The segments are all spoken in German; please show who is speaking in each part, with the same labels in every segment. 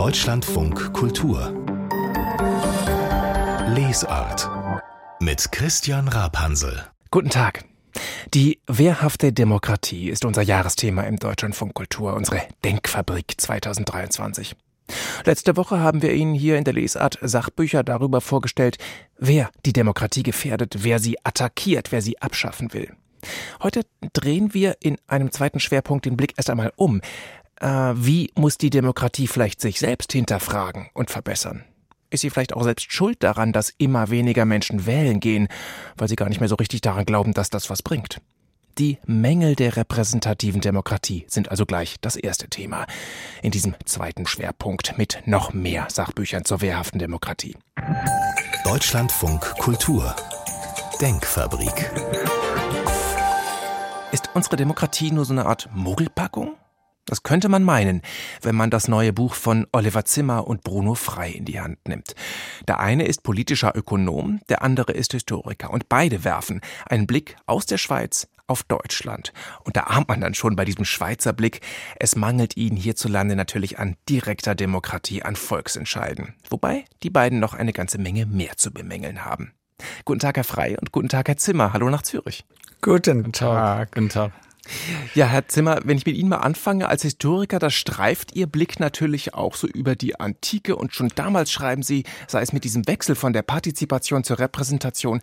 Speaker 1: Deutschlandfunk Kultur Lesart mit Christian Rapansel.
Speaker 2: Guten Tag. Die wehrhafte Demokratie ist unser Jahresthema im Deutschlandfunk Kultur, unsere Denkfabrik 2023. Letzte Woche haben wir Ihnen hier in der Lesart Sachbücher darüber vorgestellt, wer die Demokratie gefährdet, wer sie attackiert, wer sie abschaffen will. Heute drehen wir in einem zweiten Schwerpunkt den Blick erst einmal um. Äh, wie muss die Demokratie vielleicht sich selbst hinterfragen und verbessern? Ist sie vielleicht auch selbst schuld daran, dass immer weniger Menschen wählen gehen, weil sie gar nicht mehr so richtig daran glauben, dass das was bringt? Die Mängel der repräsentativen Demokratie sind also gleich das erste Thema in diesem zweiten Schwerpunkt mit noch mehr Sachbüchern zur wehrhaften Demokratie.
Speaker 1: Deutschlandfunk Kultur Denkfabrik
Speaker 2: Ist unsere Demokratie nur so eine Art Mogelpackung? Das könnte man meinen, wenn man das neue Buch von Oliver Zimmer und Bruno Frei in die Hand nimmt. Der eine ist politischer Ökonom, der andere ist Historiker und beide werfen einen Blick aus der Schweiz auf Deutschland. Und da ahnt man dann schon bei diesem Schweizer Blick, es mangelt ihnen hierzulande natürlich an direkter Demokratie, an Volksentscheiden. Wobei die beiden noch eine ganze Menge mehr zu bemängeln haben. Guten Tag, Herr Frei, und guten Tag, Herr Zimmer. Hallo nach Zürich.
Speaker 3: Guten Tag.
Speaker 2: Guten Tag. Ja, Herr Zimmer, wenn ich mit Ihnen mal anfange als Historiker, da streift Ihr Blick natürlich auch so über die Antike und schon damals schreiben Sie, sei es mit diesem Wechsel von der Partizipation zur Repräsentation,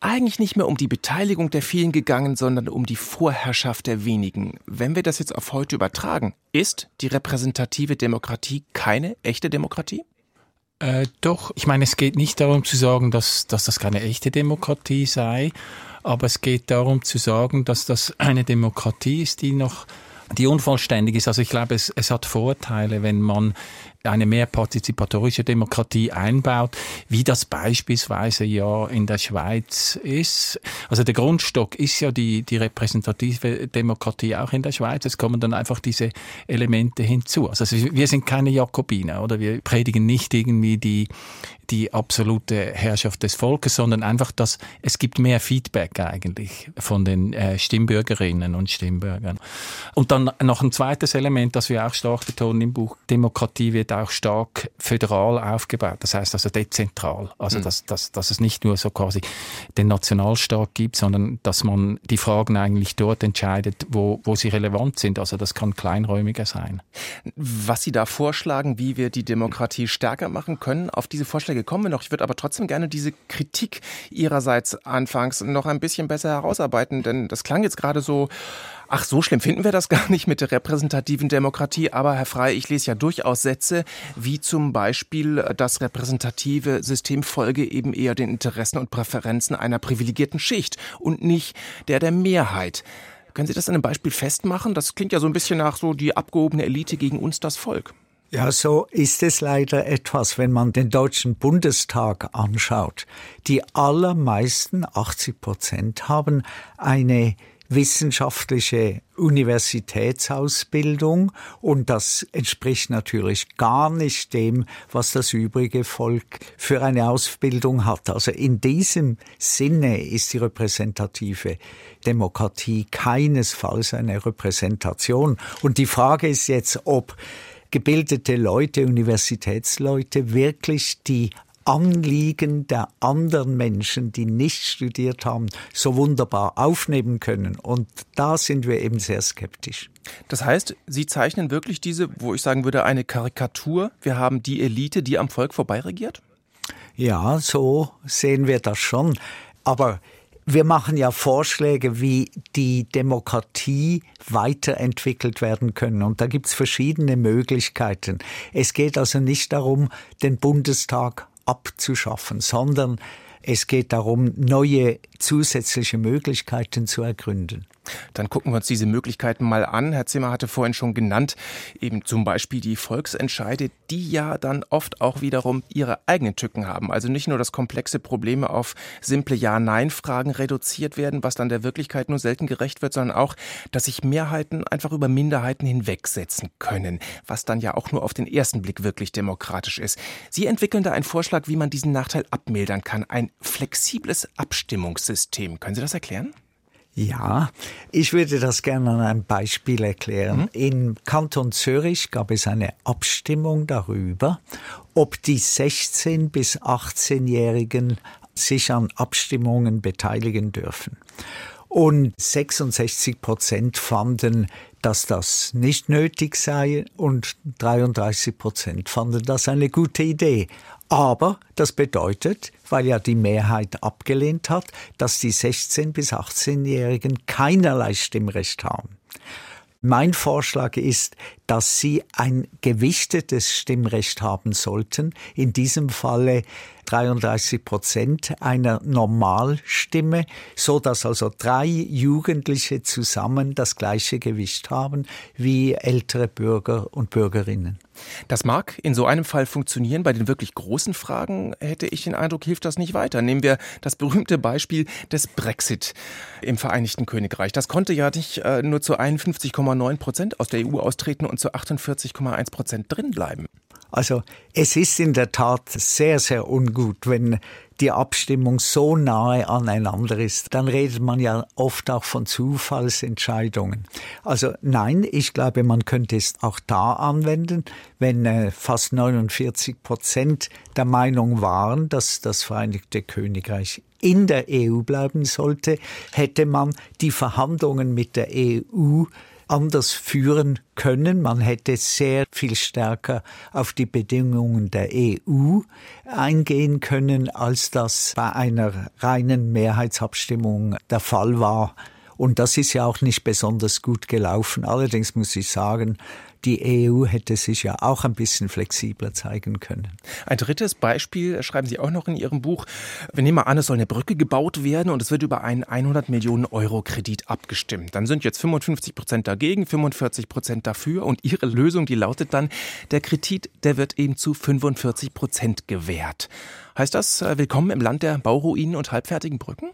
Speaker 2: eigentlich nicht mehr um die Beteiligung der vielen gegangen, sondern um die Vorherrschaft der wenigen. Wenn wir das jetzt auf heute übertragen, ist die repräsentative Demokratie keine echte Demokratie?
Speaker 3: Äh, doch, ich meine, es geht nicht darum zu sagen, dass, dass das keine echte Demokratie sei, aber es geht darum zu sagen, dass das eine Demokratie ist, die noch die unvollständig ist. Also ich glaube, es, es hat Vorteile, wenn man eine mehr partizipatorische Demokratie einbaut, wie das beispielsweise ja in der Schweiz ist. Also der Grundstock ist ja die, die repräsentative Demokratie auch in der Schweiz. Es kommen dann einfach diese Elemente hinzu. Also wir sind keine Jakobiner, oder? Wir predigen nicht irgendwie die, die absolute Herrschaft des Volkes, sondern einfach, dass es gibt mehr Feedback eigentlich von den äh, Stimmbürgerinnen und Stimmbürgern. Und dann noch ein zweites Element, das wir auch stark betonen im Buch, Demokratie wird auch stark föderal aufgebaut, das heißt also dezentral. Also mhm. dass, dass, dass es nicht nur so quasi den Nationalstaat gibt, sondern dass man die Fragen eigentlich dort entscheidet, wo, wo sie relevant sind. Also das kann kleinräumiger sein.
Speaker 2: Was Sie da vorschlagen, wie wir die Demokratie stärker machen können, auf diese Vorschläge kommen wir noch. Ich würde aber trotzdem gerne diese Kritik Ihrerseits anfangs noch ein bisschen besser herausarbeiten, denn das klang jetzt gerade so, Ach, so schlimm finden wir das gar nicht mit der repräsentativen Demokratie. Aber Herr Frey, ich lese ja durchaus Sätze, wie zum Beispiel das repräsentative System folge eben eher den Interessen und Präferenzen einer privilegierten Schicht und nicht der der Mehrheit. Können Sie das an einem Beispiel festmachen? Das klingt ja so ein bisschen nach so die abgehobene Elite gegen uns das Volk.
Speaker 4: Ja, so ist es leider etwas, wenn man den Deutschen Bundestag anschaut. Die allermeisten, 80 Prozent, haben eine wissenschaftliche Universitätsausbildung und das entspricht natürlich gar nicht dem, was das übrige Volk für eine Ausbildung hat. Also in diesem Sinne ist die repräsentative Demokratie keinesfalls eine Repräsentation. Und die Frage ist jetzt, ob gebildete Leute, Universitätsleute wirklich die Anliegen der anderen Menschen, die nicht studiert haben, so wunderbar aufnehmen können. Und da sind wir eben sehr skeptisch.
Speaker 2: Das heißt, Sie zeichnen wirklich diese, wo ich sagen würde, eine Karikatur. Wir haben die Elite, die am Volk vorbeiregiert?
Speaker 4: Ja, so sehen wir das schon. Aber wir machen ja Vorschläge, wie die Demokratie weiterentwickelt werden können. Und da gibt es verschiedene Möglichkeiten. Es geht also nicht darum, den Bundestag abzuschaffen, sondern es geht darum, neue zusätzliche Möglichkeiten zu ergründen.
Speaker 2: Dann gucken wir uns diese Möglichkeiten mal an. Herr Zimmer hatte vorhin schon genannt, eben zum Beispiel die Volksentscheide, die ja dann oft auch wiederum ihre eigenen Tücken haben. Also nicht nur, dass komplexe Probleme auf simple Ja-Nein-Fragen reduziert werden, was dann der Wirklichkeit nur selten gerecht wird, sondern auch, dass sich Mehrheiten einfach über Minderheiten hinwegsetzen können, was dann ja auch nur auf den ersten Blick wirklich demokratisch ist. Sie entwickeln da einen Vorschlag, wie man diesen Nachteil abmildern kann. Ein flexibles Abstimmungssystem. Können Sie das erklären?
Speaker 4: Ja, ich würde das gerne an einem Beispiel erklären. Mhm. Im Kanton Zürich gab es eine Abstimmung darüber, ob die 16 bis 18-Jährigen sich an Abstimmungen beteiligen dürfen. Und 66 Prozent fanden, dass das nicht nötig sei und 33 Prozent fanden das eine gute Idee. Aber das bedeutet, weil ja die Mehrheit abgelehnt hat, dass die 16 bis 18-Jährigen keinerlei Stimmrecht haben. Mein Vorschlag ist, dass Sie ein gewichtetes Stimmrecht haben sollten, in diesem Falle 33 Prozent einer Normalstimme, so dass also drei Jugendliche zusammen das gleiche Gewicht haben wie ältere Bürger und Bürgerinnen.
Speaker 2: Das mag in so einem Fall funktionieren. Bei den wirklich großen Fragen hätte ich den Eindruck, hilft das nicht weiter. Nehmen wir das berühmte Beispiel des Brexit im Vereinigten Königreich. Das konnte ja nicht äh, nur zu 51,9 Prozent aus der EU austreten und zu 48,1 Prozent drinbleiben.
Speaker 4: Also es ist in der Tat sehr, sehr ungut, wenn die Abstimmung so nahe aneinander ist. Dann redet man ja oft auch von Zufallsentscheidungen. Also nein, ich glaube, man könnte es auch da anwenden, wenn äh, fast 49 Prozent der Meinung waren, dass das Vereinigte Königreich in der EU bleiben sollte, hätte man die Verhandlungen mit der EU anders führen können. Man hätte sehr viel stärker auf die Bedingungen der EU eingehen können, als das bei einer reinen Mehrheitsabstimmung der Fall war. Und das ist ja auch nicht besonders gut gelaufen. Allerdings muss ich sagen, die EU hätte sich ja auch ein bisschen flexibler zeigen können.
Speaker 2: Ein drittes Beispiel schreiben Sie auch noch in Ihrem Buch. Wir nehmen mal an, es soll eine Brücke gebaut werden und es wird über einen 100 Millionen Euro Kredit abgestimmt. Dann sind jetzt 55 Prozent dagegen, 45 Prozent dafür und Ihre Lösung, die lautet dann, der Kredit, der wird eben zu 45 Prozent gewährt. Heißt das, äh, willkommen im Land der Bauruinen und halbfertigen Brücken?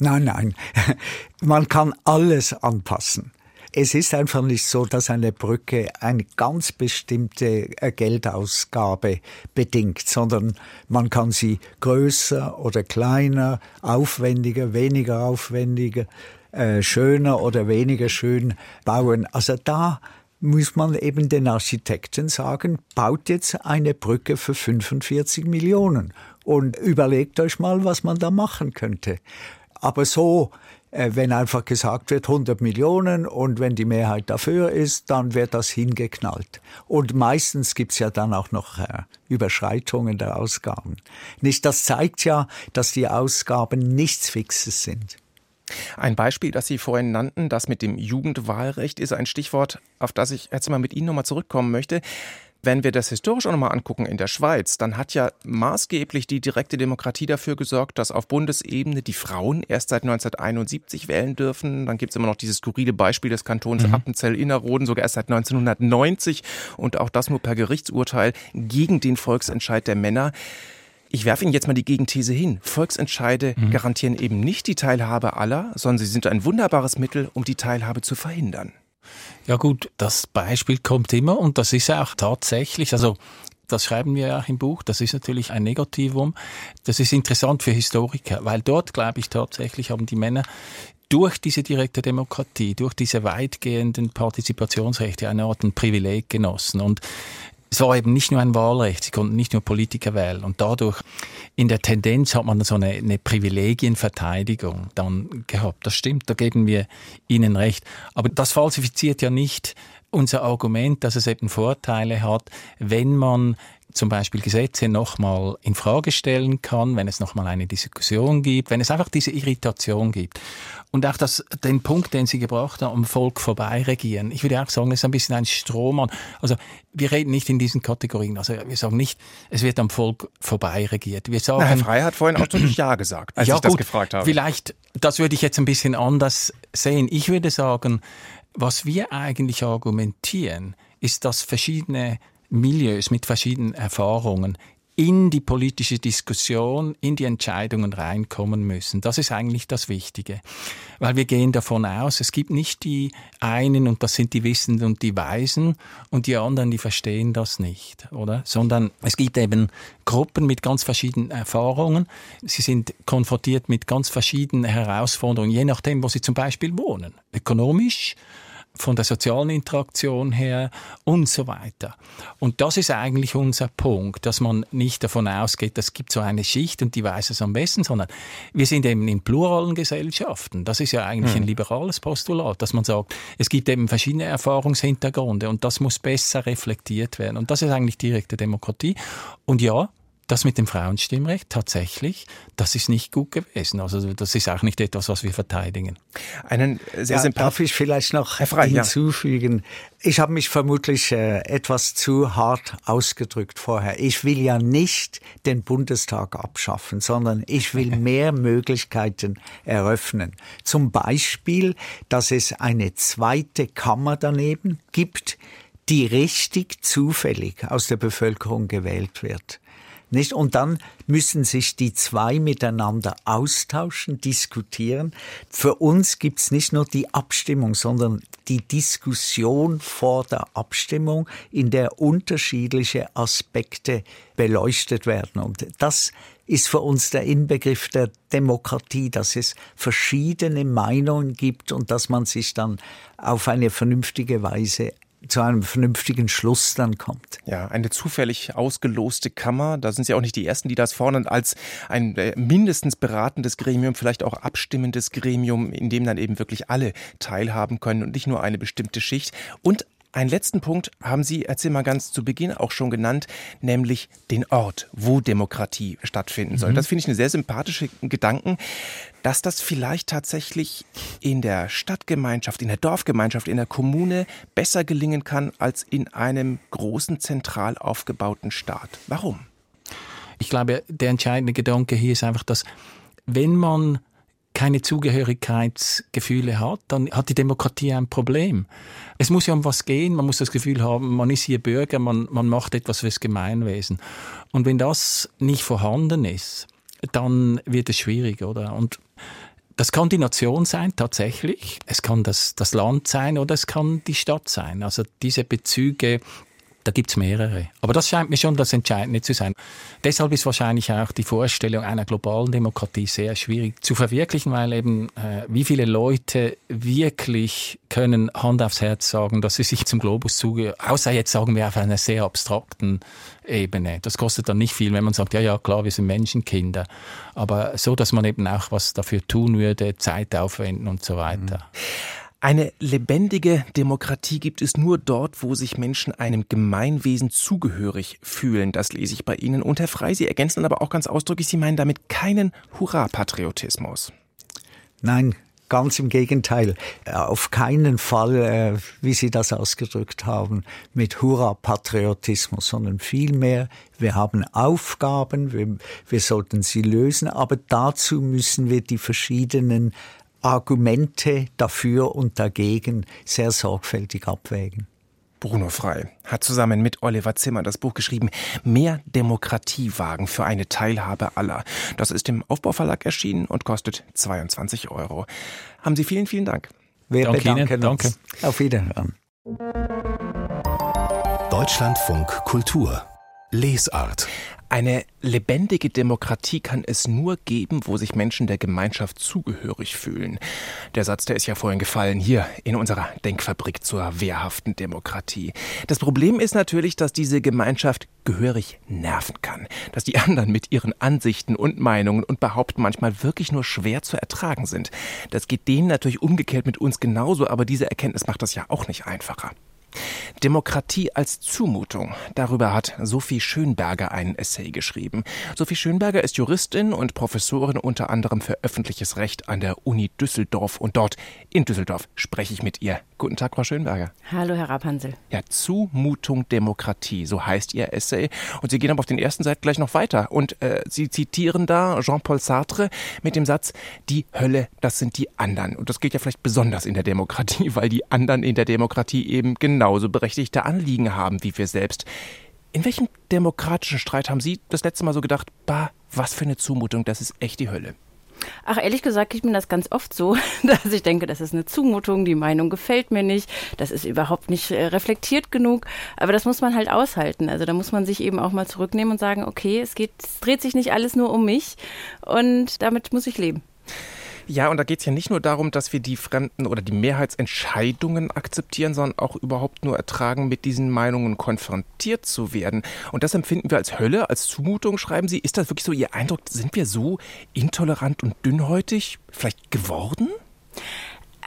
Speaker 4: Nein, nein. Man kann alles anpassen. Es ist einfach nicht so, dass eine Brücke eine ganz bestimmte äh, Geldausgabe bedingt, sondern man kann sie größer oder kleiner, aufwendiger, weniger aufwendiger, äh, schöner oder weniger schön bauen. Also da muss man eben den Architekten sagen, baut jetzt eine Brücke für 45 Millionen und überlegt euch mal, was man da machen könnte. Aber so wenn einfach gesagt wird 100 Millionen und wenn die Mehrheit dafür ist, dann wird das hingeknallt. Und meistens gibt's ja dann auch noch äh, Überschreitungen der Ausgaben. Nicht, das zeigt ja, dass die Ausgaben nichts Fixes sind.
Speaker 2: Ein Beispiel, das Sie vorhin nannten, das mit dem Jugendwahlrecht, ist ein Stichwort, auf das ich jetzt mal mit Ihnen nochmal zurückkommen möchte. Wenn wir das historisch auch nochmal angucken in der Schweiz, dann hat ja maßgeblich die direkte Demokratie dafür gesorgt, dass auf Bundesebene die Frauen erst seit 1971 wählen dürfen. Dann gibt es immer noch dieses skurrile Beispiel des Kantons mhm. Appenzell-Innerrhoden, sogar erst seit 1990 und auch das nur per Gerichtsurteil gegen den Volksentscheid der Männer. Ich werfe Ihnen jetzt mal die Gegenthese hin. Volksentscheide mhm. garantieren eben nicht die Teilhabe aller, sondern sie sind ein wunderbares Mittel, um die Teilhabe zu verhindern.
Speaker 3: Ja gut, das Beispiel kommt immer und das ist auch tatsächlich, also das schreiben wir ja auch im Buch, das ist natürlich ein Negativum. Das ist interessant für Historiker, weil dort, glaube ich, tatsächlich haben die Männer durch diese direkte Demokratie, durch diese weitgehenden Partizipationsrechte eine Art ein Privileg genossen. Und es war eben nicht nur ein Wahlrecht, sie konnten nicht nur Politiker wählen. Und dadurch, in der Tendenz hat man so eine, eine Privilegienverteidigung dann gehabt. Das stimmt, da geben wir Ihnen recht. Aber das falsifiziert ja nicht unser Argument, dass es eben Vorteile hat, wenn man zum Beispiel Gesetze nochmal in Frage stellen kann, wenn es nochmal eine Diskussion gibt, wenn es einfach diese Irritation gibt. Und auch das, den Punkt, den Sie gebracht haben, am Volk vorbei regieren. Ich würde auch sagen, das ist ein bisschen ein Strohmann. Also, wir reden nicht in diesen Kategorien. Also, wir sagen nicht, es wird am Volk vorbei regiert. Wir sagen.
Speaker 2: Na, Herr Frey hat vorhin auch schon Ja gesagt, als
Speaker 3: ja,
Speaker 2: ich das
Speaker 3: gut,
Speaker 2: gefragt habe.
Speaker 3: Vielleicht, das würde ich jetzt ein bisschen anders sehen. Ich würde sagen, was wir eigentlich argumentieren, ist, dass verschiedene Milieus mit verschiedenen Erfahrungen in die politische Diskussion, in die Entscheidungen reinkommen müssen. Das ist eigentlich das Wichtige. Weil wir gehen davon aus, es gibt nicht die einen und das sind die Wissenden und die Weisen und die anderen, die verstehen das nicht, oder? Sondern es gibt eben Gruppen mit ganz verschiedenen Erfahrungen. Sie sind konfrontiert mit ganz verschiedenen Herausforderungen, je nachdem, wo sie zum Beispiel wohnen. Ökonomisch, von der sozialen Interaktion her und so weiter. Und das ist eigentlich unser Punkt, dass man nicht davon ausgeht, es gibt so eine Schicht und die weiß es am besten, sondern wir sind eben in pluralen Gesellschaften. Das ist ja eigentlich hm. ein liberales Postulat, dass man sagt, es gibt eben verschiedene Erfahrungshintergründe und das muss besser reflektiert werden. Und das ist eigentlich direkte Demokratie. Und ja, das mit dem Frauenstimmrecht tatsächlich, das ist nicht gut gewesen. Also das ist auch nicht etwas, was wir verteidigen.
Speaker 4: Einen sehr ja, darf ich vielleicht noch Frey, hinzufügen? Ja. Ich habe mich vermutlich äh, etwas zu hart ausgedrückt vorher. Ich will ja nicht den Bundestag abschaffen, sondern ich will mehr Möglichkeiten eröffnen. Zum Beispiel, dass es eine zweite Kammer daneben gibt, die richtig zufällig aus der Bevölkerung gewählt wird. Nicht? Und dann müssen sich die zwei miteinander austauschen, diskutieren. Für uns gibt's nicht nur die Abstimmung, sondern die Diskussion vor der Abstimmung, in der unterschiedliche Aspekte beleuchtet werden. Und das ist für uns der Inbegriff der Demokratie, dass es verschiedene Meinungen gibt und dass man sich dann auf eine vernünftige Weise zu einem vernünftigen Schluss dann kommt.
Speaker 2: Ja, eine zufällig ausgeloste Kammer, da sind Sie auch nicht die Ersten, die das fordern, als ein äh, mindestens beratendes Gremium, vielleicht auch abstimmendes Gremium, in dem dann eben wirklich alle teilhaben können und nicht nur eine bestimmte Schicht. Und einen letzten Punkt haben Sie, erzähl mal ganz zu Beginn auch schon genannt, nämlich den Ort, wo Demokratie stattfinden soll. Mhm. Das finde ich einen sehr sympathischen Gedanken, dass das vielleicht tatsächlich in der Stadtgemeinschaft, in der Dorfgemeinschaft, in der Kommune besser gelingen kann als in einem großen zentral aufgebauten Staat. Warum?
Speaker 3: Ich glaube, der entscheidende Gedanke hier ist einfach, dass wenn man keine Zugehörigkeitsgefühle hat, dann hat die Demokratie ein Problem. Es muss ja um was gehen, man muss das Gefühl haben, man ist hier Bürger, man, man macht etwas fürs Gemeinwesen. Und wenn das nicht vorhanden ist, dann wird es schwierig, oder? Und das kann die Nation sein, tatsächlich. Es kann das, das Land sein oder es kann die Stadt sein. Also diese Bezüge da gibt es mehrere. Aber das scheint mir schon das Entscheidende zu sein. Deshalb ist wahrscheinlich auch die Vorstellung einer globalen Demokratie sehr schwierig zu verwirklichen, weil eben äh, wie viele Leute wirklich können Hand aufs Herz sagen, dass sie sich zum Globus zugehören, außer jetzt sagen wir auf einer sehr abstrakten Ebene. Das kostet dann nicht viel, wenn man sagt, ja, ja, klar, wir sind Menschenkinder. Aber so, dass man eben auch was dafür tun würde, Zeit aufwenden und so weiter. Mhm.
Speaker 2: Eine lebendige Demokratie gibt es nur dort, wo sich Menschen einem Gemeinwesen zugehörig fühlen. Das lese ich bei Ihnen. Und Herr Frey, Sie ergänzen aber auch ganz ausdrücklich, Sie meinen damit keinen Hurra-Patriotismus.
Speaker 4: Nein, Ganz im Gegenteil. Auf keinen Fall, äh, wie Sie das ausgedrückt haben, mit Hurra-Patriotismus, sondern vielmehr, wir haben Aufgaben, wir, wir sollten sie lösen, aber dazu müssen wir die verschiedenen Argumente dafür und dagegen sehr sorgfältig abwägen.
Speaker 2: Bruno Frei hat zusammen mit Oliver Zimmer das Buch geschrieben Mehr Demokratie wagen für eine Teilhabe aller. Das ist im Aufbauverlag erschienen und kostet 22 Euro. Haben Sie vielen, vielen Dank.
Speaker 4: Wir Danke bedanken Ihnen. Danke. Auf Wiederhören.
Speaker 1: Deutschlandfunk Kultur Lesart
Speaker 2: eine lebendige Demokratie kann es nur geben, wo sich Menschen der Gemeinschaft zugehörig fühlen. Der Satz, der ist ja vorhin gefallen, hier in unserer Denkfabrik zur wehrhaften Demokratie. Das Problem ist natürlich, dass diese Gemeinschaft gehörig nerven kann. Dass die anderen mit ihren Ansichten und Meinungen und Behaupten manchmal wirklich nur schwer zu ertragen sind. Das geht denen natürlich umgekehrt mit uns genauso, aber diese Erkenntnis macht das ja auch nicht einfacher. Demokratie als Zumutung. Darüber hat Sophie Schönberger einen Essay geschrieben. Sophie Schönberger ist Juristin und Professorin unter anderem für öffentliches Recht an der Uni Düsseldorf und dort in Düsseldorf spreche ich mit ihr. Guten Tag, Frau Schönberger.
Speaker 5: Hallo, Herr Rapansel.
Speaker 2: Ja, Zumutung Demokratie, so heißt Ihr Essay. Und Sie gehen aber auf den ersten Seiten gleich noch weiter. Und äh, Sie zitieren da Jean-Paul Sartre mit dem Satz, die Hölle, das sind die anderen. Und das gilt ja vielleicht besonders in der Demokratie, weil die anderen in der Demokratie eben genauso berechtigte Anliegen haben wie wir selbst. In welchem demokratischen Streit haben Sie das letzte Mal so gedacht, bah, was für eine Zumutung, das ist echt die Hölle?
Speaker 5: Ach, ehrlich gesagt geht mir das ganz oft so, dass ich denke, das ist eine Zumutung, die Meinung gefällt mir nicht, das ist überhaupt nicht äh, reflektiert genug. Aber das muss man halt aushalten. Also da muss man sich eben auch mal zurücknehmen und sagen, okay, es geht, es dreht sich nicht alles nur um mich und damit muss ich leben.
Speaker 2: Ja, und da geht es ja nicht nur darum, dass wir die Fremden oder die Mehrheitsentscheidungen akzeptieren, sondern auch überhaupt nur ertragen, mit diesen Meinungen konfrontiert zu werden. Und das empfinden wir als Hölle, als Zumutung, schreiben Sie. Ist das wirklich so Ihr Eindruck? Sind wir so intolerant und dünnhäutig vielleicht geworden?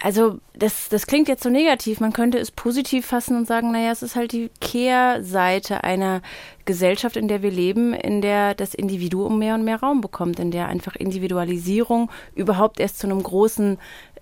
Speaker 5: Also das, das klingt jetzt so negativ. Man könnte es positiv fassen und sagen, naja, es ist halt die Kehrseite einer Gesellschaft, in der wir leben, in der das Individuum mehr und mehr Raum bekommt, in der einfach Individualisierung überhaupt erst zu einem großen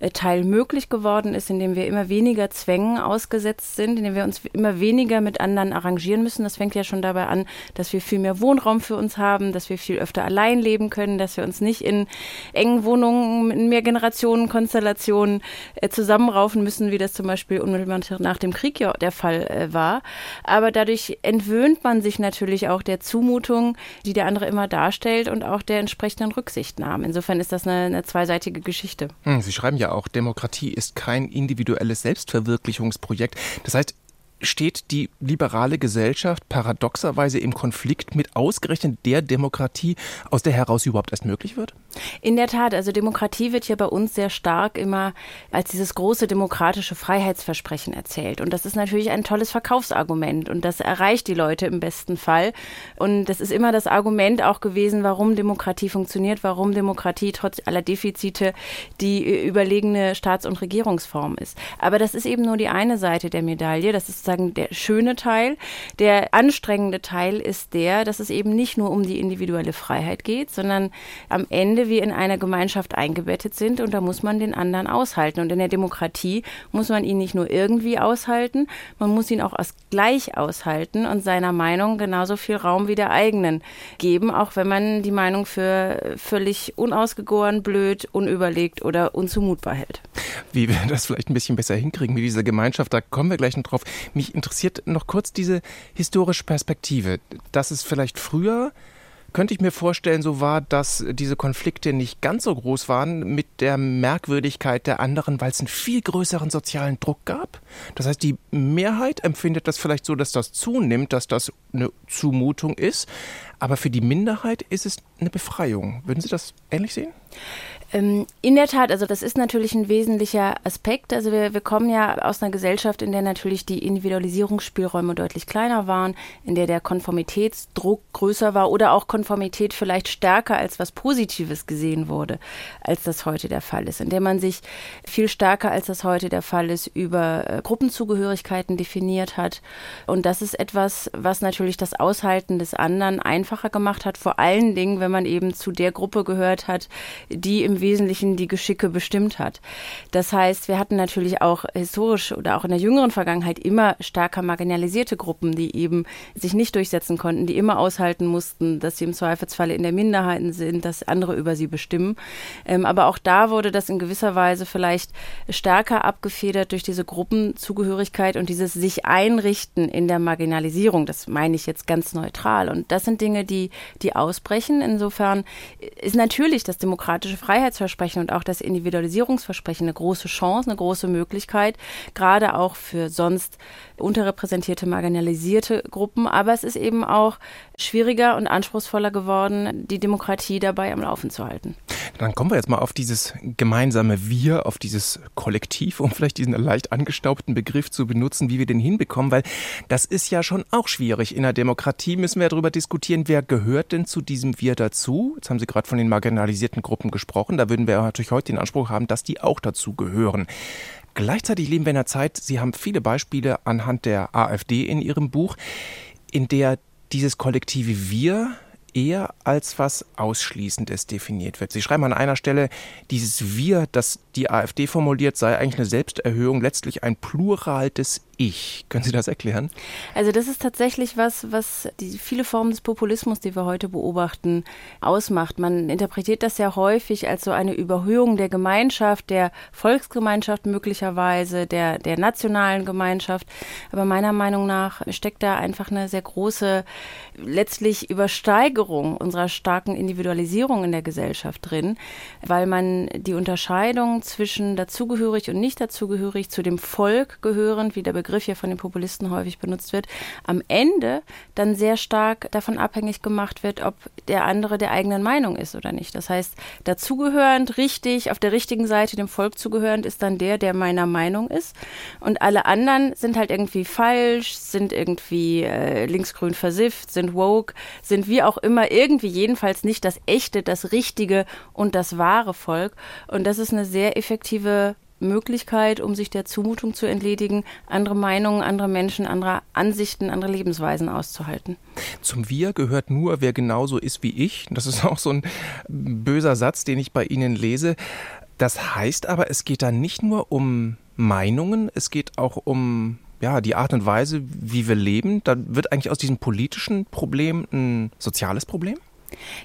Speaker 5: Teil möglich geworden ist, indem wir immer weniger Zwängen ausgesetzt sind, indem wir uns immer weniger mit anderen arrangieren müssen. Das fängt ja schon dabei an, dass wir viel mehr Wohnraum für uns haben, dass wir viel öfter allein leben können, dass wir uns nicht in engen Wohnungen in Mehrgenerationen-Konstellationen äh, zusammenraufen müssen, wie das zum Beispiel unmittelbar nach dem Krieg ja der Fall äh, war. Aber dadurch entwöhnt man sich natürlich auch der Zumutung, die der andere immer darstellt und auch der entsprechenden Rücksichtnahme. Insofern ist das eine, eine zweiseitige Geschichte.
Speaker 2: Hm, Sie schreiben ja auch, Demokratie ist kein individuelles Selbstverwirklichungsprojekt. Das heißt, steht die liberale Gesellschaft paradoxerweise im Konflikt mit ausgerechnet der Demokratie, aus der heraus überhaupt erst möglich wird?
Speaker 5: In der Tat, also Demokratie wird ja bei uns sehr stark immer als dieses große demokratische Freiheitsversprechen erzählt. Und das ist natürlich ein tolles Verkaufsargument und das erreicht die Leute im besten Fall. Und das ist immer das Argument auch gewesen, warum Demokratie funktioniert, warum Demokratie trotz aller Defizite die überlegene Staats- und Regierungsform ist. Aber das ist eben nur die eine Seite der Medaille. Das ist sozusagen der schöne Teil. Der anstrengende Teil ist der, dass es eben nicht nur um die individuelle Freiheit geht, sondern am Ende wir in einer Gemeinschaft eingebettet sind und da muss man den anderen aushalten. Und in der Demokratie muss man ihn nicht nur irgendwie aushalten, man muss ihn auch als gleich aushalten und seiner Meinung genauso viel Raum wie der eigenen geben, auch wenn man die Meinung für völlig unausgegoren, blöd, unüberlegt oder unzumutbar hält.
Speaker 2: Wie wir das vielleicht ein bisschen besser hinkriegen mit dieser Gemeinschaft, da kommen wir gleich noch drauf. Mich interessiert noch kurz diese historische Perspektive, dass es vielleicht früher könnte ich mir vorstellen, so war, dass diese Konflikte nicht ganz so groß waren mit der Merkwürdigkeit der anderen, weil es einen viel größeren sozialen Druck gab. Das heißt, die Mehrheit empfindet das vielleicht so, dass das zunimmt, dass das eine Zumutung ist. Aber für die Minderheit ist es eine Befreiung. Würden Sie das ähnlich sehen?
Speaker 5: Ähm, in der Tat, also das ist natürlich ein wesentlicher Aspekt. Also wir, wir kommen ja aus einer Gesellschaft, in der natürlich die Individualisierungsspielräume deutlich kleiner waren, in der der Konformitätsdruck größer war oder auch Konformität vielleicht stärker als was Positives gesehen wurde, als das heute der Fall ist, in der man sich viel stärker als das heute der Fall ist über äh, Gruppenzugehörigkeiten definiert hat. Und das ist etwas, was natürlich das Aushalten des anderen einfacher gemacht hat, vor allen Dingen, wenn man eben zu der Gruppe gehört hat, die im Wesentlichen die Geschicke bestimmt hat. Das heißt, wir hatten natürlich auch historisch oder auch in der jüngeren Vergangenheit immer stärker marginalisierte Gruppen, die eben sich nicht durchsetzen konnten, die immer aushalten mussten, dass sie im Zweifelsfalle in der Minderheiten sind, dass andere über sie bestimmen. Ähm, aber auch da wurde das in gewisser Weise vielleicht stärker abgefedert durch diese Gruppenzugehörigkeit und dieses sich einrichten in der Marginalisierung. Das meine ich jetzt ganz neutral. Und das sind Dinge, die, die ausbrechen. Insofern ist natürlich das demokratische Freiheit Freiheitsversprechen und auch das Individualisierungsversprechen eine große Chance, eine große Möglichkeit, gerade auch für sonst unterrepräsentierte, marginalisierte Gruppen. Aber es ist eben auch schwieriger und anspruchsvoller geworden, die Demokratie dabei am Laufen zu halten.
Speaker 2: Dann kommen wir jetzt mal auf dieses gemeinsame Wir, auf dieses Kollektiv, um vielleicht diesen leicht angestaubten Begriff zu benutzen, wie wir den hinbekommen, weil das ist ja schon auch schwierig. In der Demokratie müssen wir darüber diskutieren, wer gehört denn zu diesem Wir dazu? Jetzt haben Sie gerade von den marginalisierten Gruppen gesprochen. Da würden wir natürlich heute den Anspruch haben, dass die auch dazu gehören. Gleichzeitig leben wir in einer Zeit, Sie haben viele Beispiele anhand der AfD in Ihrem Buch, in der dieses kollektive Wir eher als was Ausschließendes definiert wird. Sie schreiben an einer Stelle, dieses Wir, das die AfD formuliert, sei eigentlich eine Selbsterhöhung, letztlich ein Plural des Ich. Können Sie das erklären?
Speaker 5: Also das ist tatsächlich was, was die viele Formen des Populismus, die wir heute beobachten, ausmacht. Man interpretiert das ja häufig als so eine Überhöhung der Gemeinschaft, der Volksgemeinschaft möglicherweise, der, der nationalen Gemeinschaft. Aber meiner Meinung nach steckt da einfach eine sehr große, letztlich Übersteigerung unserer starken Individualisierung in der Gesellschaft drin, weil man die Unterscheidung zwischen dazugehörig und nicht dazugehörig, zu dem Volk gehörend, wie der Begriff Begriff ja von den Populisten häufig benutzt wird, am Ende dann sehr stark davon abhängig gemacht wird, ob der andere der eigenen Meinung ist oder nicht. Das heißt, dazugehörend, richtig, auf der richtigen Seite dem Volk zugehörend ist dann der, der meiner Meinung ist. Und alle anderen sind halt irgendwie falsch, sind irgendwie äh, linksgrün versifft, sind woke, sind wie auch immer irgendwie jedenfalls nicht das echte, das richtige und das wahre Volk. Und das ist eine sehr effektive Möglichkeit, um sich der Zumutung zu entledigen, andere Meinungen, andere Menschen, andere Ansichten, andere Lebensweisen auszuhalten.
Speaker 2: Zum Wir gehört nur, wer genauso ist wie ich. Das ist auch so ein böser Satz, den ich bei Ihnen lese. Das heißt aber, es geht da nicht nur um Meinungen, es geht auch um ja, die Art und Weise, wie wir leben. Da wird eigentlich aus diesem politischen Problem ein soziales Problem?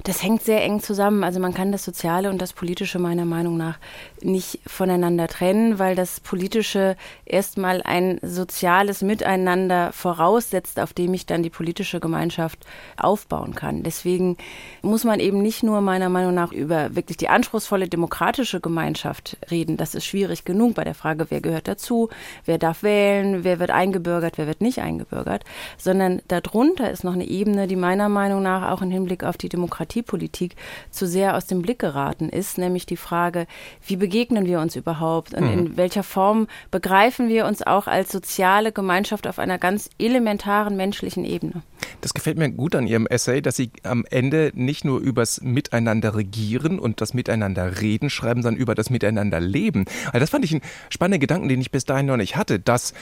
Speaker 5: Das hängt sehr eng zusammen. Also man kann das Soziale und das Politische meiner Meinung nach nicht voneinander trennen, weil das Politische erstmal ein soziales Miteinander voraussetzt, auf dem ich dann die politische Gemeinschaft aufbauen kann. Deswegen muss man eben nicht nur meiner Meinung nach über wirklich die anspruchsvolle demokratische Gemeinschaft reden. Das ist schwierig genug bei der Frage, wer gehört dazu, wer darf wählen, wer wird eingebürgert, wer wird nicht eingebürgert, sondern darunter ist noch eine Ebene, die meiner Meinung nach auch im Hinblick auf die Demokratiepolitik zu sehr aus dem Blick geraten ist, nämlich die Frage, wie begegnen wir uns überhaupt und mhm. in welcher Form begreifen wir uns auch als soziale Gemeinschaft auf einer ganz elementaren menschlichen Ebene.
Speaker 2: Das gefällt mir gut an Ihrem Essay, dass Sie am Ende nicht nur übers Miteinander regieren und das Miteinander reden schreiben, sondern über das Miteinander leben. Also das fand ich einen spannenden Gedanken, den ich bis dahin noch nicht hatte, dass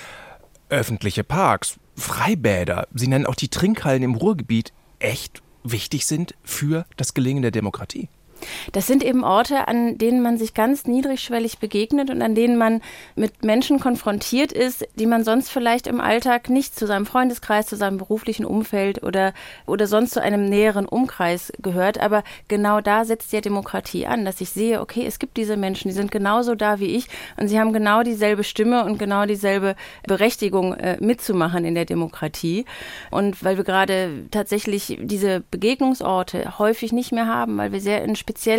Speaker 2: öffentliche Parks, Freibäder, Sie nennen auch die Trinkhallen im Ruhrgebiet echt wichtig sind für das Gelingen der Demokratie.
Speaker 5: Das sind eben Orte, an denen man sich ganz niedrigschwellig begegnet und an denen man mit Menschen konfrontiert ist, die man sonst vielleicht im Alltag nicht zu seinem Freundeskreis, zu seinem beruflichen Umfeld oder, oder sonst zu einem näheren Umkreis gehört. Aber genau da setzt ja Demokratie an, dass ich sehe, okay, es gibt diese Menschen, die sind genauso da wie ich und sie haben genau dieselbe Stimme und genau dieselbe Berechtigung äh, mitzumachen in der Demokratie. Und weil wir gerade tatsächlich diese Begegnungsorte häufig nicht mehr haben, weil wir sehr in speziellen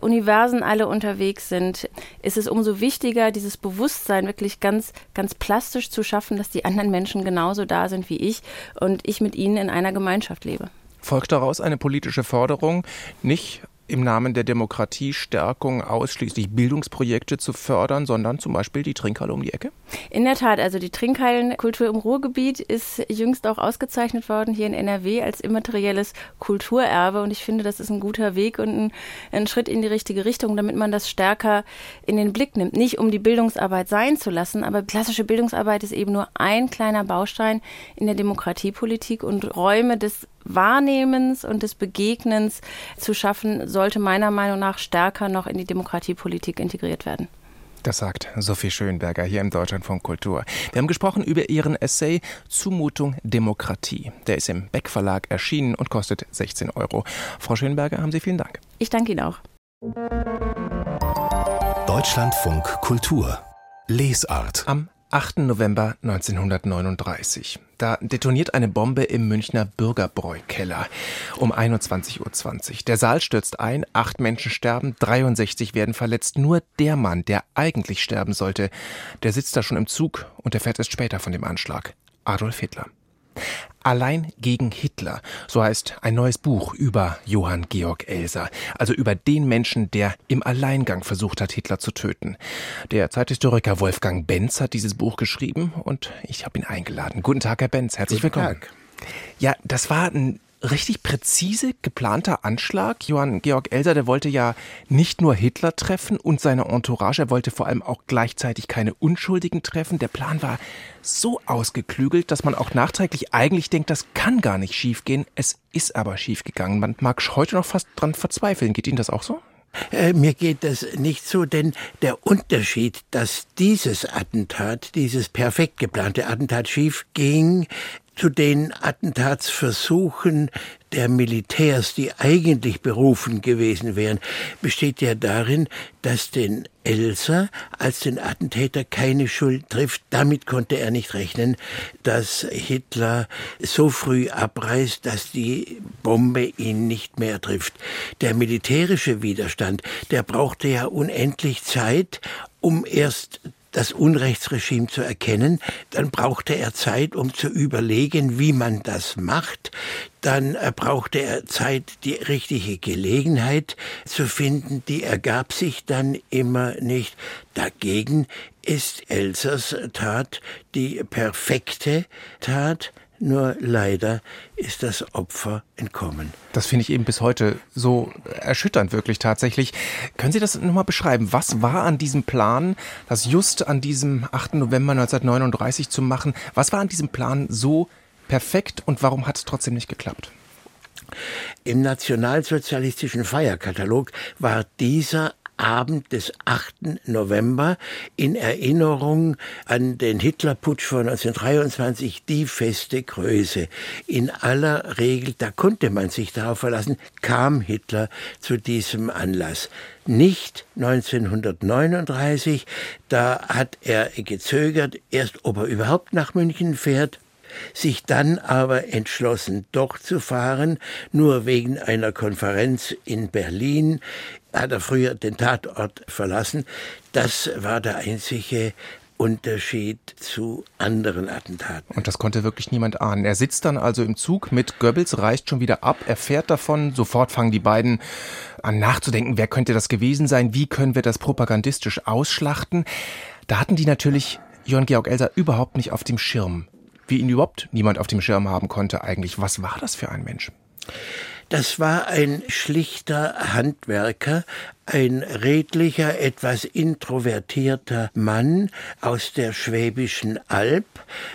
Speaker 5: Universen alle unterwegs sind, ist es umso wichtiger, dieses Bewusstsein wirklich ganz, ganz plastisch zu schaffen, dass die anderen Menschen genauso da sind wie ich und ich mit ihnen in einer Gemeinschaft lebe.
Speaker 2: Folgt daraus eine politische Forderung, nicht im Namen der Demokratiestärkung ausschließlich Bildungsprojekte zu fördern, sondern zum Beispiel die Trinkhalle um die Ecke?
Speaker 5: In der Tat, also die Trinkhallenkultur im Ruhrgebiet ist jüngst auch ausgezeichnet worden hier in NRW als immaterielles Kulturerbe und ich finde, das ist ein guter Weg und ein, ein Schritt in die richtige Richtung, damit man das stärker in den Blick nimmt. Nicht um die Bildungsarbeit sein zu lassen, aber klassische Bildungsarbeit ist eben nur ein kleiner Baustein in der Demokratiepolitik und Räume des Wahrnehmens und des Begegnens zu schaffen, sollte meiner Meinung nach stärker noch in die Demokratiepolitik integriert werden.
Speaker 2: Das sagt Sophie Schönberger hier im Deutschlandfunk Kultur. Wir haben gesprochen über ihren Essay Zumutung Demokratie. Der ist im Beck Verlag erschienen und kostet 16 Euro. Frau Schönberger, haben Sie vielen Dank.
Speaker 5: Ich danke Ihnen auch.
Speaker 1: Deutschlandfunk Kultur Lesart.
Speaker 2: Am 8. November 1939. Da detoniert eine Bombe im Münchner Bürgerbräukeller um 21.20 Uhr. Der Saal stürzt ein, acht Menschen sterben, 63 werden verletzt. Nur der Mann, der eigentlich sterben sollte, der sitzt da schon im Zug und erfährt erst später von dem Anschlag. Adolf Hitler. Allein gegen Hitler, so heißt ein neues Buch über Johann Georg Elser, also über den Menschen, der im Alleingang versucht hat, Hitler zu töten. Der Zeithistoriker Wolfgang Benz hat dieses Buch geschrieben und ich habe ihn eingeladen. Guten Tag, Herr Benz, herzlich Guten willkommen. Tag. Ja, das war ein richtig präzise geplanter Anschlag. Johann Georg Elser, der wollte ja nicht nur Hitler treffen und seine Entourage, er wollte vor allem auch gleichzeitig keine Unschuldigen treffen. Der Plan war so ausgeklügelt, dass man auch nachträglich eigentlich denkt, das kann gar nicht schiefgehen. Es ist aber schiefgegangen. Man mag heute noch fast dran verzweifeln. Geht Ihnen das auch so?
Speaker 6: äh, mir geht das nicht so, denn der Unterschied, dass dieses Attentat, dieses perfekt geplante Attentat schief ging, zu den Attentatsversuchen der Militärs, die eigentlich berufen gewesen wären, besteht ja darin, dass den Elsa als den Attentäter keine Schuld trifft. Damit konnte er nicht rechnen, dass Hitler so früh abreißt, dass die Bombe ihn nicht mehr trifft. Der militärische Widerstand, der brauchte ja unendlich Zeit, um erst das Unrechtsregime zu erkennen. Dann brauchte er Zeit, um zu überlegen, wie man das macht. Dann äh, brauchte er Zeit, die richtige Gelegenheit zu finden. Die ergab sich dann immer nicht. Dagegen ist Elsers Tat die perfekte Tat, nur leider ist das Opfer entkommen.
Speaker 2: Das finde ich eben bis heute so erschütternd, wirklich tatsächlich. Können Sie das nochmal beschreiben? Was war an diesem Plan, das just an diesem 8. November 1939 zu machen? Was war an diesem Plan so perfekt und warum hat es trotzdem nicht geklappt?
Speaker 6: Im nationalsozialistischen Feierkatalog war dieser Abend des 8. November in Erinnerung an den Hitlerputsch von 1923 die feste Größe. In aller Regel, da konnte man sich darauf verlassen, kam Hitler zu diesem Anlass. Nicht 1939, da hat er gezögert, erst ob er überhaupt nach München fährt, sich dann aber entschlossen, doch zu fahren, nur wegen einer Konferenz in Berlin hat er früher den Tatort verlassen. Das war der einzige Unterschied zu anderen Attentaten.
Speaker 2: Und das konnte wirklich niemand ahnen. Er sitzt dann also im Zug mit Goebbels, reist schon wieder ab, er fährt davon, sofort fangen die beiden an nachzudenken, wer könnte das gewesen sein, wie können wir das propagandistisch ausschlachten. Da hatten die natürlich Johann Georg Elser überhaupt nicht auf dem Schirm. Wie ihn überhaupt niemand auf dem Schirm haben konnte eigentlich. Was war das für ein Mensch?
Speaker 6: Das war ein schlichter Handwerker, ein redlicher, etwas introvertierter Mann aus der Schwäbischen Alb,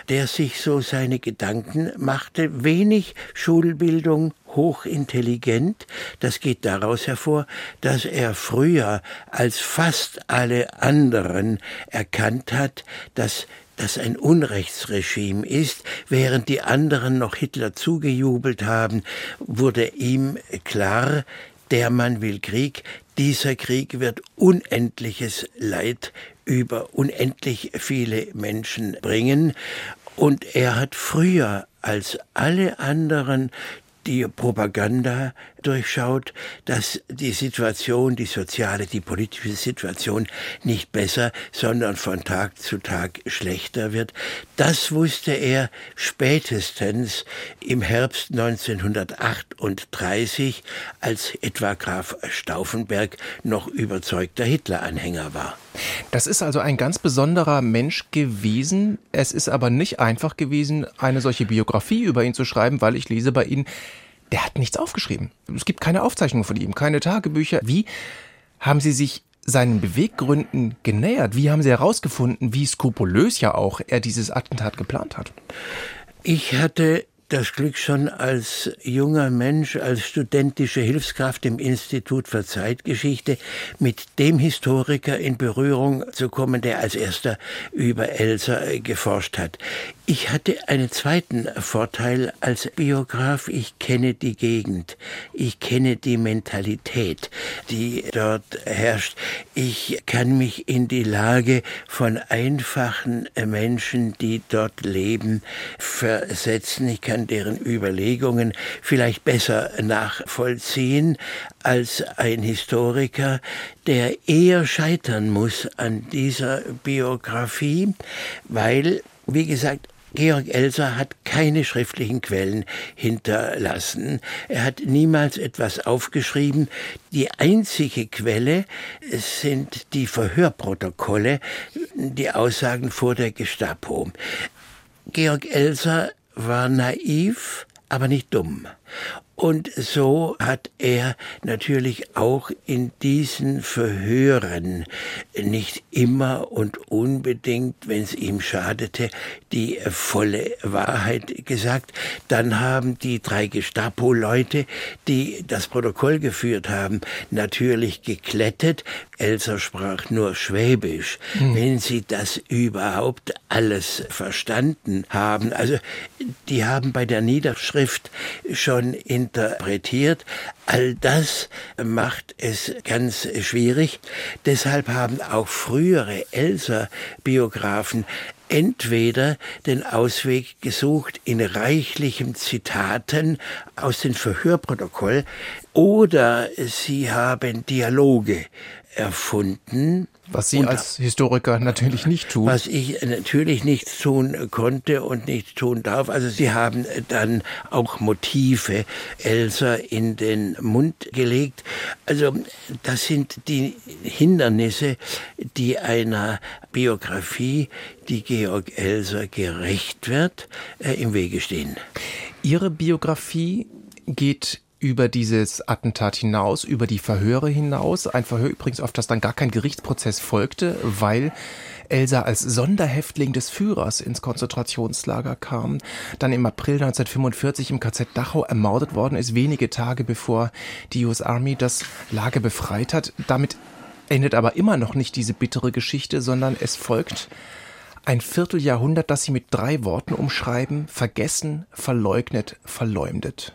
Speaker 6: der sich so seine Gedanken machte, wenig Schulbildung, hochintelligent. Das geht daraus hervor, dass er früher als fast alle anderen erkannt hat, dass das ein Unrechtsregime ist, während die anderen noch Hitler zugejubelt haben, wurde ihm klar, der Mann will Krieg, dieser Krieg wird unendliches Leid über unendlich viele Menschen bringen, und er hat früher als alle anderen die Propaganda durchschaut, dass die Situation, die soziale, die politische Situation nicht besser, sondern von Tag zu Tag schlechter wird. Das wusste er spätestens im Herbst 1938, als etwa Graf Stauffenberg noch überzeugter Hitler-Anhänger war.
Speaker 2: Das ist also ein ganz besonderer Mensch gewesen. Es ist aber nicht einfach gewesen, eine solche Biografie über ihn zu schreiben, weil ich lese bei Ihnen, der hat nichts aufgeschrieben. Es gibt keine Aufzeichnungen von ihm, keine Tagebücher. Wie haben Sie sich seinen Beweggründen genähert? Wie haben Sie herausgefunden, wie skrupulös ja auch er dieses Attentat geplant hat?
Speaker 6: Ich hatte das Glück schon als junger Mensch, als studentische Hilfskraft im Institut für Zeitgeschichte mit dem Historiker in Berührung zu kommen, der als erster über Elsa geforscht hat. Ich hatte einen zweiten Vorteil als Biograf. Ich kenne die Gegend. Ich kenne die Mentalität, die dort herrscht. Ich kann mich in die Lage von einfachen Menschen, die dort leben, versetzen. Ich kann deren Überlegungen vielleicht besser nachvollziehen als ein Historiker, der eher scheitern muss an dieser Biografie, weil wie gesagt, Georg Elser hat keine schriftlichen Quellen hinterlassen. Er hat niemals etwas aufgeschrieben. Die einzige Quelle sind die Verhörprotokolle, die Aussagen vor der Gestapo. Georg Elser war naiv, aber nicht dumm. Und so hat er natürlich auch in diesen Verhören nicht immer und unbedingt, wenn es ihm schadete, die volle Wahrheit gesagt. Dann haben die drei Gestapo-Leute, die das Protokoll geführt haben, natürlich geklettet. Elsa sprach nur Schwäbisch. Hm. Wenn sie das überhaupt alles verstanden haben, also die haben bei der Niederschrift schon in interpretiert. All das macht es ganz schwierig. Deshalb haben auch frühere Elsa-Biografen entweder den Ausweg gesucht in reichlichen Zitaten aus dem Verhörprotokoll oder sie haben Dialoge erfunden,
Speaker 2: was Sie und, als Historiker natürlich nicht tun.
Speaker 6: Was ich natürlich nicht tun konnte und nicht tun darf. Also Sie haben dann auch Motive Elsa in den Mund gelegt. Also das sind die Hindernisse, die einer Biografie, die Georg Elsa gerecht wird, äh, im Wege stehen.
Speaker 2: Ihre Biografie geht über dieses Attentat hinaus, über die Verhöre hinaus. Ein Verhör übrigens, auf das dann gar kein Gerichtsprozess folgte, weil Elsa als Sonderhäftling des Führers ins Konzentrationslager kam, dann im April 1945 im KZ Dachau ermordet worden ist, wenige Tage bevor die US Army das Lager befreit hat. Damit endet aber immer noch nicht diese bittere Geschichte, sondern es folgt ein Vierteljahrhundert, das sie mit drei Worten umschreiben, vergessen, verleugnet, verleumdet.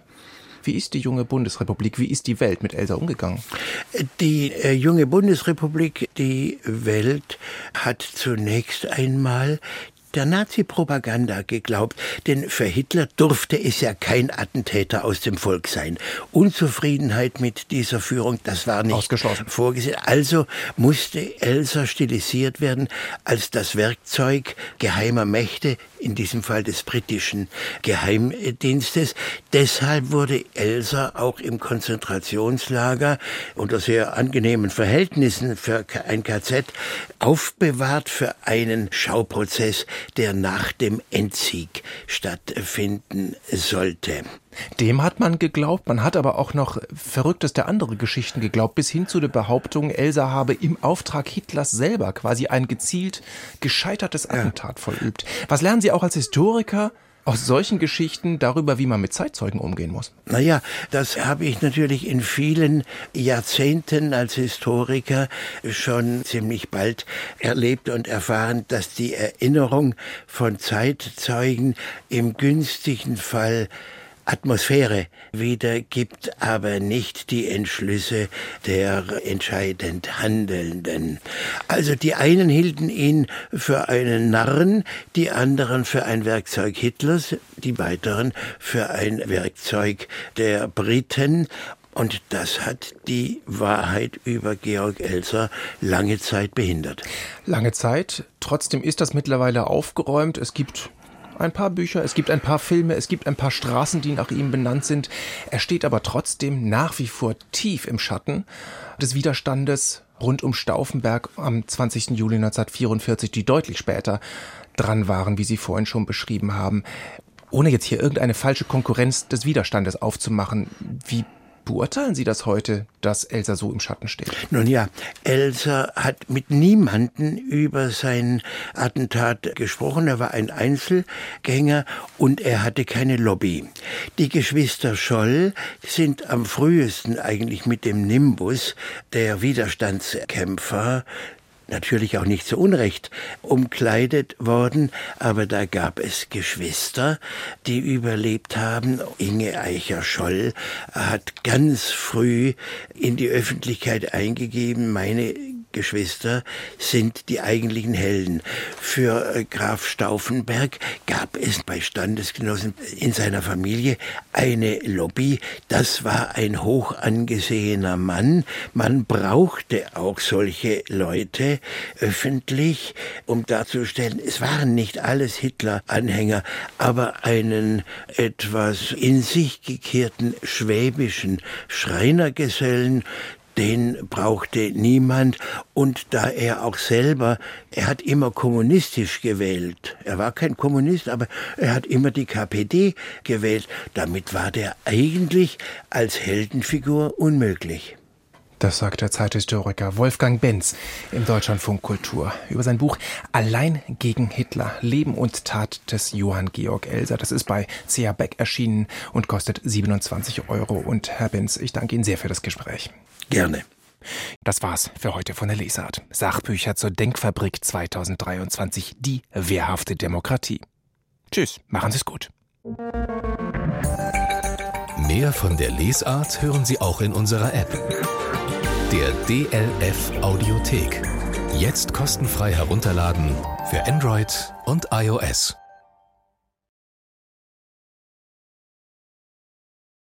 Speaker 2: Wie ist die junge Bundesrepublik, wie ist die Welt mit Elsa umgegangen?
Speaker 6: Die äh, junge Bundesrepublik, die Welt hat zunächst einmal der Nazi-Propaganda geglaubt, denn für Hitler durfte es ja kein Attentäter aus dem Volk sein. Unzufriedenheit mit dieser Führung, das war nicht vorgesehen. Also musste Elsa stilisiert werden als das Werkzeug geheimer Mächte, in diesem Fall des britischen Geheimdienstes. Deshalb wurde Elsa auch im Konzentrationslager unter sehr angenehmen Verhältnissen für ein KZ aufbewahrt für einen Schauprozess, der nach dem Endsieg stattfinden sollte.
Speaker 2: Dem hat man geglaubt, man hat aber auch noch verrückteste andere Geschichten geglaubt, bis hin zu der Behauptung, Elsa habe im Auftrag Hitlers selber quasi ein gezielt gescheitertes Attentat ja. verübt. Was lernen Sie auch als Historiker aus solchen Geschichten darüber, wie man mit Zeitzeugen umgehen muss?
Speaker 6: Naja, das habe ich natürlich in vielen Jahrzehnten als Historiker schon ziemlich bald erlebt und erfahren, dass die Erinnerung von Zeitzeugen im günstigen Fall Atmosphäre wiedergibt, aber nicht die Entschlüsse der entscheidend Handelnden. Also die einen hielten ihn für einen Narren, die anderen für ein Werkzeug Hitlers, die weiteren für ein Werkzeug der Briten und das hat die Wahrheit über Georg Elser lange Zeit behindert.
Speaker 2: Lange Zeit. Trotzdem ist das mittlerweile aufgeräumt. Es gibt ein paar Bücher, es gibt ein paar Filme, es gibt ein paar Straßen, die nach ihm benannt sind. Er steht aber trotzdem nach wie vor tief im Schatten des Widerstandes rund um Stauffenberg am 20. Juli 1944, die deutlich später dran waren, wie Sie vorhin schon beschrieben haben. Ohne jetzt hier irgendeine falsche Konkurrenz des Widerstandes aufzumachen, wie beurteilen Sie das heute, dass Elsa so im Schatten steht?
Speaker 6: Nun ja, Elsa hat mit niemanden über sein Attentat gesprochen. Er war ein Einzelgänger und er hatte keine Lobby. Die Geschwister Scholl sind am frühesten eigentlich mit dem Nimbus der Widerstandskämpfer natürlich auch nicht zu Unrecht umkleidet worden, aber da gab es Geschwister, die überlebt haben. Inge Eicher-Scholl hat ganz früh in die Öffentlichkeit eingegeben, meine Geschwister sind die eigentlichen Helden. Für äh, Graf Stauffenberg gab es bei Standesgenossen in seiner Familie eine Lobby. Das war ein hoch angesehener Mann. Man brauchte auch solche Leute öffentlich, um darzustellen, es waren nicht alles Hitler-Anhänger, aber einen etwas in sich gekehrten schwäbischen Schreinergesellen, den brauchte niemand. Und da er auch selber, er hat immer kommunistisch gewählt. Er war kein Kommunist, aber er hat immer die KPD gewählt. Damit war der eigentlich als Heldenfigur unmöglich.
Speaker 2: Das sagt der Zeithistoriker Wolfgang Benz im Deutschlandfunk Kultur über sein Buch Allein gegen Hitler, Leben und Tat des Johann Georg Elser. Das ist bei C.A. Beck erschienen und kostet 27 Euro. Und Herr Benz, ich danke Ihnen sehr für das Gespräch.
Speaker 6: Gerne.
Speaker 2: Das war's für heute von der Lesart. Sachbücher zur Denkfabrik 2023, die wehrhafte Demokratie. Tschüss, machen Sie es gut.
Speaker 1: Mehr von der Lesart hören Sie auch in unserer App der DLF Audiothek. Jetzt kostenfrei herunterladen für Android und iOS.